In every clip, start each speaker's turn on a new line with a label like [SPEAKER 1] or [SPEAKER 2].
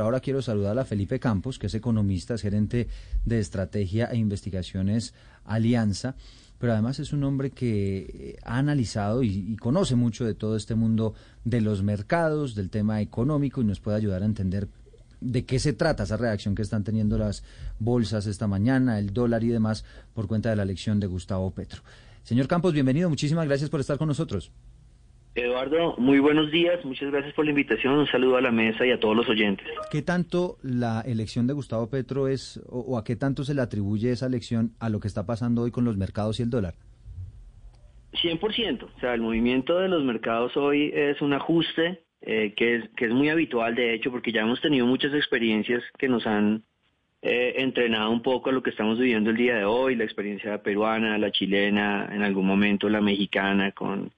[SPEAKER 1] Ahora quiero saludar a Felipe Campos, que es economista, es gerente de estrategia e investigaciones Alianza, pero además es un hombre que eh, ha analizado y, y, conoce mucho de todo este mundo de los mercados, del tema económico y nos puede ayudar a entender de qué se trata esa reacción que están teniendo las bolsas esta mañana, el dólar y demás por cuenta de la elección de Gustavo Petro. Señor Campos, bienvenido, muchísimas gracias por estar con nosotros.
[SPEAKER 2] Eduardo, muy buenos días, muchas gracias por la invitación, un saludo a la mesa y a todos los oyentes.
[SPEAKER 1] ¿Qué tanto la elección de Gustavo Petro es, o, o, a qué tanto se le atribuye esa elección a lo que está pasando hoy con los mercados y el dólar?
[SPEAKER 2] 100%, o sea, el movimiento de los mercados hoy es un ajuste eh, que, es, que es muy habitual, de hecho, porque ya hemos tenido muchas experiencias que nos han eh, entrenado un poco a lo que estamos viviendo el día de hoy, la experiencia peruana, la chilena, en algún momento la mexicana con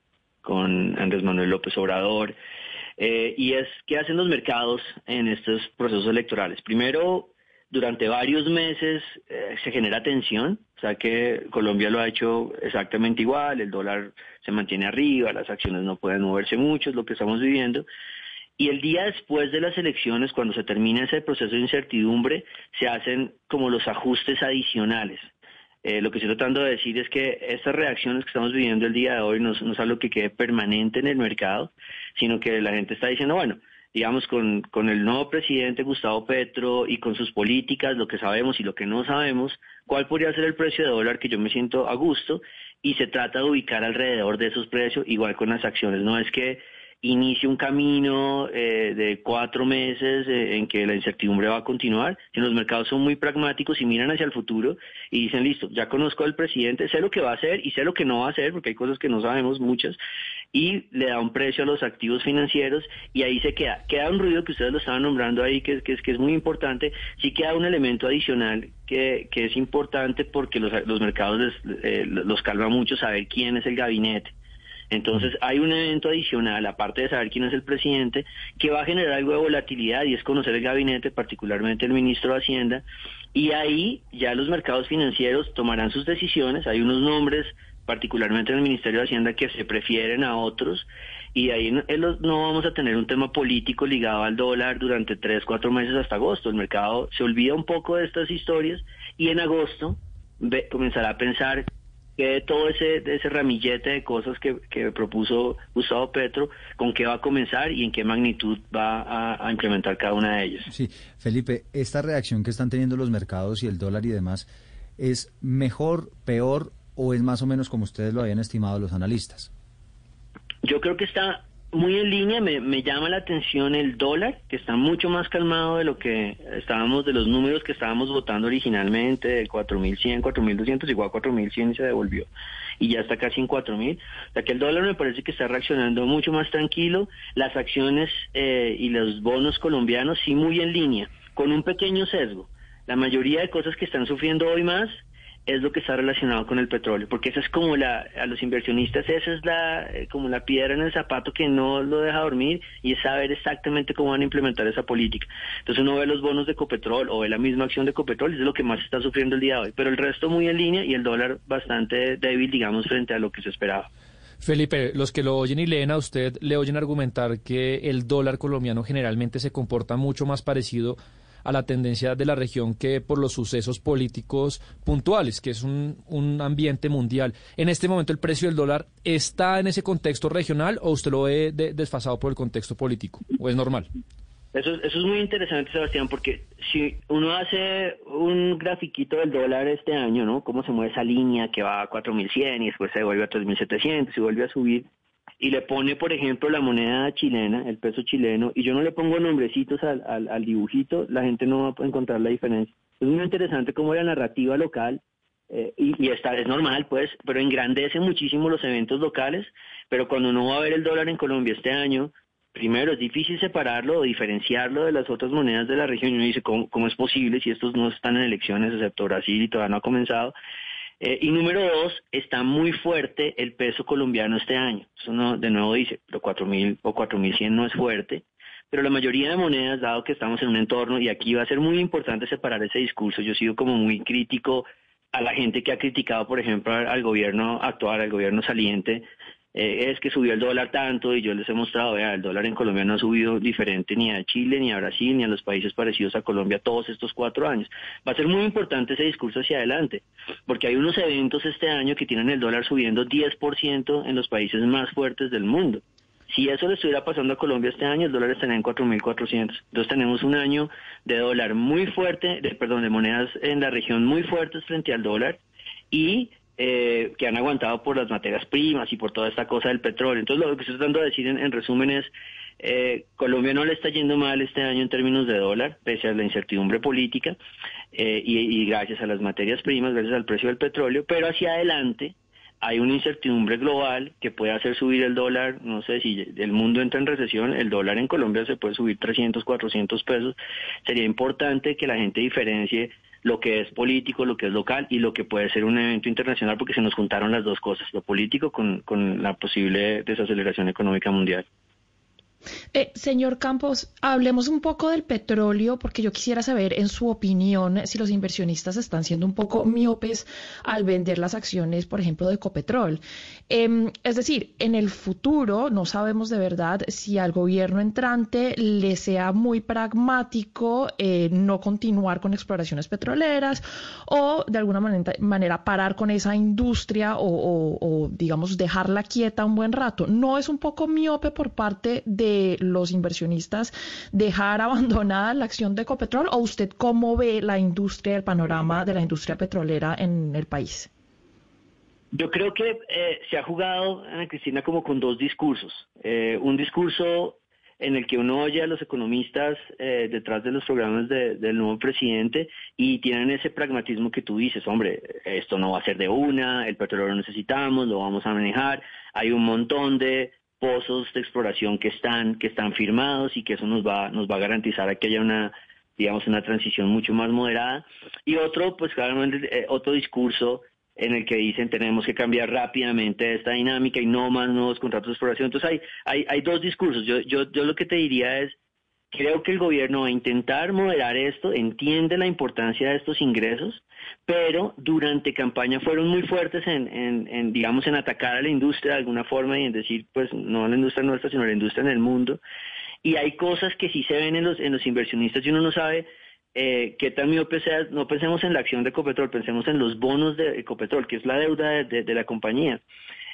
[SPEAKER 2] con Andrés Manuel López Obrador, eh, y es qué hacen los mercados en estos procesos electorales. Primero, durante varios meses eh, se genera tensión, o sea que Colombia lo ha hecho exactamente igual, el dólar se mantiene arriba, las acciones no pueden moverse mucho, es lo que estamos viviendo. Y el día después de las elecciones, cuando se termina ese proceso de incertidumbre, se hacen como los ajustes adicionales. Eh, lo que estoy tratando de decir es que estas reacciones que estamos viviendo el día de hoy no, no, es algo que quede permanente en el mercado, sino que la gente está diciendo, bueno, digamos, con, con el nuevo presidente Gustavo Petro y con sus políticas, lo que sabemos y lo que no sabemos, cuál podría ser el precio de dólar que yo me siento a gusto y se trata de ubicar alrededor de esos precios, igual con las acciones. No es que inicie un camino eh, de cuatro meses eh, en que la incertidumbre va a continuar. Si los mercados son muy pragmáticos y miran hacia el futuro y dicen, listo, ya conozco al presidente, sé lo que va a hacer y sé lo que no va a hacer, porque hay cosas que no sabemos, muchas, y le da un precio a los activos financieros y ahí se queda. Queda un ruido que ustedes lo estaban nombrando ahí, que, que, que es muy importante, sí queda un elemento adicional que, que es importante porque los, los mercados les, eh, los calma mucho saber quién es el gabinete. Entonces hay un evento adicional, aparte de saber quién es el presidente, que va a generar algo de volatilidad y es conocer el gabinete, particularmente el ministro de Hacienda, y ahí ya los mercados financieros tomarán sus decisiones, hay unos nombres, particularmente en el Ministerio de Hacienda, que se prefieren a otros, y ahí no, vamos a tener un tema político ligado al dólar durante tres, cuatro meses hasta agosto. El mercado se olvida un poco de estas historias y en agosto ve, comenzará a pensar que todo ese, ese ramillete de cosas que, que, propuso Gustavo Petro, con qué va a comenzar y en qué magnitud va a, a, implementar cada una de ellas.
[SPEAKER 1] Sí, Felipe, esta reacción que están teniendo los mercados y el dólar y demás, ¿es mejor, peor o es más o menos como ustedes lo habían estimado los analistas?
[SPEAKER 2] Yo creo que está muy en línea, me, me, llama la atención el dólar, que está mucho más calmado de lo que estábamos, de los números que estábamos votando originalmente, de 4.100, 4.200, igual a 4.100 y se devolvió, y ya está casi en 4.000. O sea que el dólar me parece que está reaccionando mucho más tranquilo, las acciones eh, y los bonos colombianos sí muy en línea, con un pequeño sesgo. La mayoría de cosas que están sufriendo hoy más es lo que está relacionado con el petróleo, porque esa es como la, a los inversionistas, esa es la, eh, como la piedra en el zapato que no lo deja dormir y es saber exactamente cómo van a implementar esa política. Entonces uno ve los bonos de Ecopetrol o ve la misma acción de Ecopetrol, es lo que más está sufriendo el día de hoy, pero el resto muy en línea y el dólar bastante débil, digamos, frente a lo que se esperaba.
[SPEAKER 3] Felipe, los que lo oyen y leen a usted, le oyen argumentar que el dólar colombiano generalmente se comporta mucho más parecido a la tendencia de la región que por los sucesos políticos puntuales, que es un, un ambiente mundial. En este momento el precio del dólar está en ese contexto regional o usted lo ve de, desfasado por el contexto político o es normal.
[SPEAKER 2] Eso, eso es muy interesante, Sebastián, porque si uno hace un grafiquito del dólar este año, ¿no? Cómo se mueve esa línea que va a 4.100 y después se vuelve a 3.700 y vuelve a subir, y le pone, por ejemplo, la moneda chilena, el peso chileno, y yo no le pongo nombrecitos al, al, al dibujito, la gente no va a encontrar la diferencia. Es muy interesante cómo la narrativa local, eh, y, y esta es normal, pues, pero engrandece muchísimo los eventos locales, pero cuando uno va a ver el dólar en Colombia este año, primero es difícil separarlo o diferenciarlo de las otras monedas de la región, y uno dice, ¿cómo, cómo es posible si estos no están en elecciones, excepto Brasil y todavía no ha comenzado? Eh, y número dos, está muy fuerte el peso colombiano este año. Eso no, de nuevo dice, pero 4.000 o 4.100 no es fuerte. Pero la mayoría de monedas, dado que estamos en un entorno, y aquí va a ser muy importante separar ese discurso, yo he sido como muy crítico a la gente que ha criticado, por ejemplo, al gobierno actual, al gobierno saliente, eh, es que subió el dólar tanto y yo les he mostrado, vea, el dólar en Colombia no ha subido diferente ni a Chile, ni a Brasil, ni a los países parecidos a Colombia todos estos cuatro años. Va a ser muy importante ese discurso hacia adelante, porque hay unos eventos este año que tienen el dólar subiendo 10% en los países más fuertes del mundo. Si eso le estuviera pasando a Colombia este año, el dólar estaría en 4.400. Entonces tenemos un año de dólar muy fuerte, de, perdón, de monedas en la región muy fuertes frente al dólar y eh, que han aguantado por las materias primas y por toda esta cosa del petróleo. Entonces lo que estoy tratando de decir en, resumen es, eh, Colombia no le está yendo mal este año en términos de dólar, pese a la incertidumbre política eh, y, gracias a las materias primas, gracias al precio del petróleo, pero hacia adelante hay una incertidumbre global que puede hacer subir el dólar, no sé si el mundo entra en recesión, el dólar en Colombia se puede subir 300, 400 pesos. Sería importante que la gente diferencie lo que es político, lo que es local y lo que puede ser un evento internacional porque se nos juntaron las dos cosas, lo político con, con la posible desaceleración económica mundial.
[SPEAKER 4] Eh, señor Campos, hablemos un poco del petróleo, porque yo quisiera saber, en su opinión, si los inversionistas están siendo un poco miopes al vender las acciones, por ejemplo, de Ecopetrol. Em, es decir, en el futuro no sabemos de verdad si al gobierno entrante le sea muy pragmático eh, no continuar con exploraciones petroleras o de alguna manera, parar con esa industria o, o, digamos, dejarla quieta un buen rato. ¿No es un poco miope por parte de los inversionistas dejar abandonada la acción de Ecopetrol o usted cómo ve la industria, el panorama de la industria petrolera en el país?
[SPEAKER 2] Yo creo que eh, se ha jugado, Ana Cristina, como con dos discursos. Eh, un discurso en el que uno oye a los economistas eh, detrás de los programas del nuevo presidente y tienen ese pragmatismo que tú dices, hombre, esto no va a ser de una, el petróleo lo necesitamos, lo vamos a manejar, hay un montón de pozos de exploración que están, que están firmados y que eso nos va, nos va a garantizar que haya una, digamos, una transición mucho más moderada. Y otro, pues claramente, eh, otro discurso en el que dicen tenemos que cambiar rápidamente esta dinámica y no más nuevos contratos de exploración. Entonces hay, hay, hay dos discursos. Yo, yo, yo lo que te diría es, Creo que el gobierno va a intentar moderar esto, entiende la importancia de estos ingresos, pero durante campaña fueron muy fuertes en, digamos, en atacar a la industria de alguna forma y en decir, pues, no la industria nuestra, sino la industria en el mundo. Y hay cosas que sí se ven en los, en los inversionistas y uno no sabe eh, qué tan miope sea. No pensemos en la acción de Ecopetrol, pensemos en los bonos de Ecopetrol, que es la deuda de la compañía.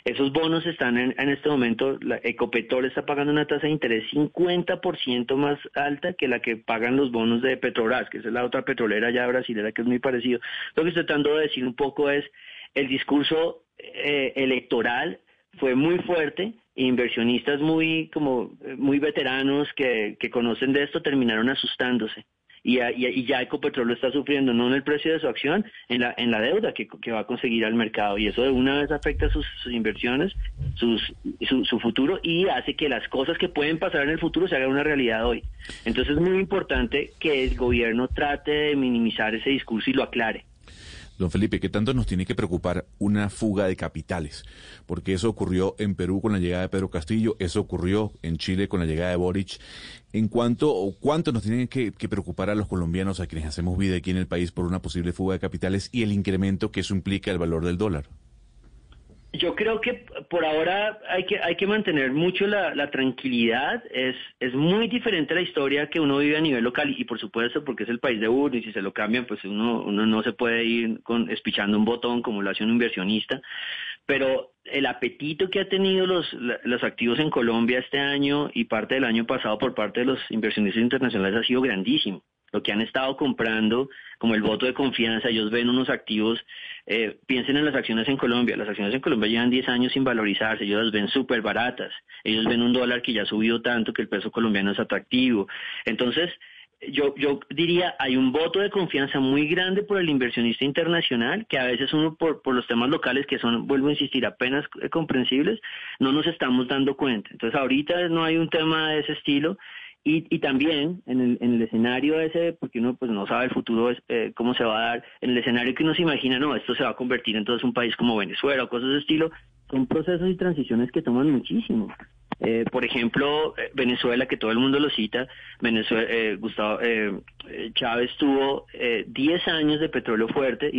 [SPEAKER 2] Esos bonos están en, este momento, la Ecopetrol está pagando una tasa de interés 50% más alta que la que pagan los bonos de Petrobras, que es la otra petrolera ya brasilera que es muy parecido. Lo que estoy tratando de decir un poco es, el discurso eh, electoral fue muy fuerte, inversionistas muy como muy veteranos que, que conocen de esto terminaron asustándose y, ya Ecopetrol lo está sufriendo, no en el precio de su acción, en la, en la deuda que, va a conseguir al mercado. Y eso de una vez afecta sus, inversiones, sus, su, su, futuro y hace que las cosas que pueden pasar en el futuro se hagan una realidad hoy. Entonces es muy importante que el gobierno trate de minimizar ese discurso y lo aclare.
[SPEAKER 5] Don Felipe, ¿qué tanto nos tiene que preocupar una fuga de capitales? Porque eso ocurrió en Perú con la llegada de Pedro Castillo, eso ocurrió en Chile con la llegada de Boric. ¿En cuánto o cuánto nos tiene que, que, preocupar a los colombianos, a quienes hacemos vida aquí en el país, por una posible fuga de capitales y el incremento que eso implica el valor del dólar?
[SPEAKER 2] Yo creo que por ahora hay que hay que mantener mucho la, tranquilidad. Es es muy diferente la historia que uno vive a nivel local y, por supuesto porque es el país de uno y si se lo cambian pues uno uno no se puede ir con espichando un botón como lo hace un inversionista. Pero el apetito que ha tenido los los activos en Colombia este año y parte del año pasado por parte de los inversionistas internacionales ha sido grandísimo lo que han estado comprando como el voto de confianza, ellos ven unos activos, eh, piensen en las acciones en Colombia, las acciones en Colombia llevan 10 años sin valorizarse, ellos las ven súper baratas, ellos ven un dólar que ya ha subido tanto que el peso colombiano es atractivo. Entonces, yo, yo diría, hay un voto de confianza muy grande por el inversionista internacional, que a veces uno por, por los temas locales, que son, vuelvo a insistir, apenas comprensibles, no nos estamos dando cuenta. Entonces ahorita no hay un tema de ese estilo y, y también en el, en el escenario ese, porque uno pues no sabe el futuro eh, cómo se va a dar, en el escenario que uno se imagina, no, esto se va a convertir en todo un país como Venezuela o cosas de estilo, son procesos y transiciones que toman muchísimo. Eh, por ejemplo, eh, Venezuela, que todo el mundo lo cita, Venezuela, Gustavo Chávez tuvo 10 años de petróleo fuerte.